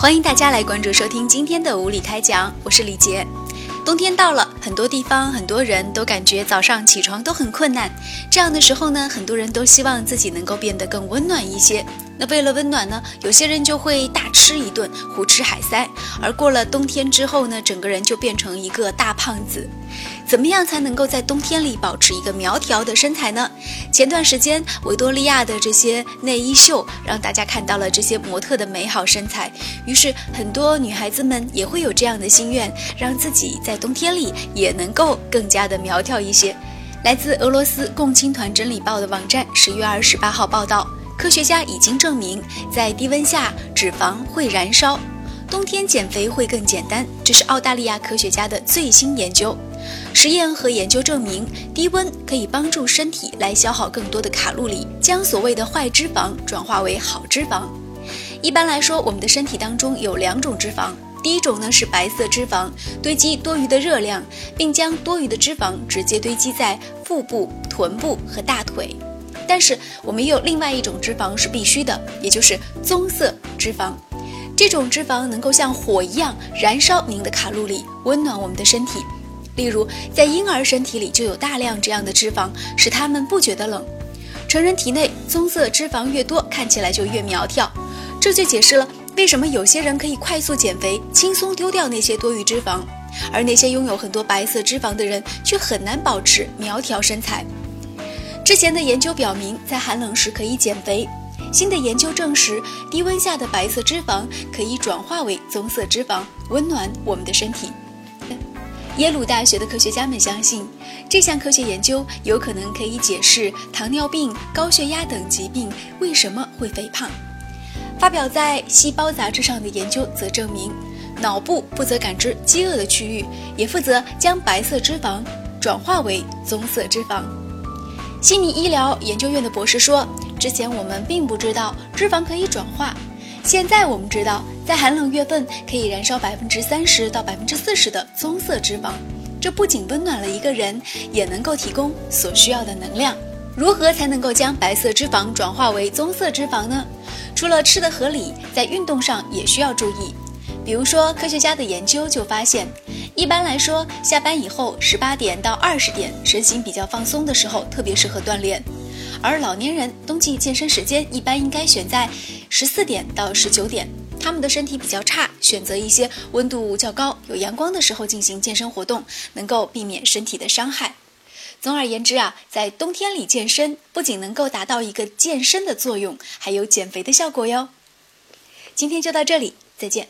欢迎大家来关注收听今天的无理开讲，我是李杰。冬天到了，很多地方很多人都感觉早上起床都很困难。这样的时候呢，很多人都希望自己能够变得更温暖一些。那为了温暖呢，有些人就会大吃一顿，胡吃海塞。而过了冬天之后呢，整个人就变成一个大胖子。怎么样才能够在冬天里保持一个苗条的身材呢？前段时间维多利亚的这些内衣秀让大家看到了这些模特的美好身材，于是很多女孩子们也会有这样的心愿，让自己在冬天里也能够更加的苗条一些。来自俄罗斯共青团真理报的网站十月二十八号报道。科学家已经证明，在低温下脂肪会燃烧，冬天减肥会更简单。这是澳大利亚科学家的最新研究。实验和研究证明，低温可以帮助身体来消耗更多的卡路里，将所谓的坏脂肪转化为好脂肪。一般来说，我们的身体当中有两种脂肪，第一种呢是白色脂肪，堆积多余的热量，并将多余的脂肪直接堆积在腹部、臀部和大腿。但是我们也有另外一种脂肪是必须的，也就是棕色脂肪。这种脂肪能够像火一样燃烧您的卡路里，温暖我们的身体。例如，在婴儿身体里就有大量这样的脂肪，使他们不觉得冷。成人体内棕色脂肪越多，看起来就越苗条。这就解释了为什么有些人可以快速减肥，轻松丢掉那些多余脂肪，而那些拥有很多白色脂肪的人却很难保持苗条身材。之前的研究表明，在寒冷时可以减肥。新的研究证实，低温下的白色脂肪可以转化为棕色脂肪，温暖我们的身体。耶鲁大学的科学家们相信，这项科学研究有可能可以解释糖尿病、高血压等疾病为什么会肥胖。发表在《细胞》杂志上的研究则证明，脑部负责感知饥饿的区域，也负责将白色脂肪转化为棕色脂肪。悉尼医疗研究院的博士说：“之前我们并不知道脂肪可以转化，现在我们知道，在寒冷月份可以燃烧百分之三十到百分之四十的棕色脂肪。这不仅温暖了一个人，也能够提供所需要的能量。如何才能够将白色脂肪转化为棕色脂肪呢？除了吃的合理，在运动上也需要注意。比如说，科学家的研究就发现。”一般来说，下班以后十八点到二十点，身心比较放松的时候，特别适合锻炼。而老年人冬季健身时间一般应该选在十四点到十九点，他们的身体比较差，选择一些温度较高、有阳光的时候进行健身活动，能够避免身体的伤害。总而言之啊，在冬天里健身，不仅能够达到一个健身的作用，还有减肥的效果哟。今天就到这里，再见。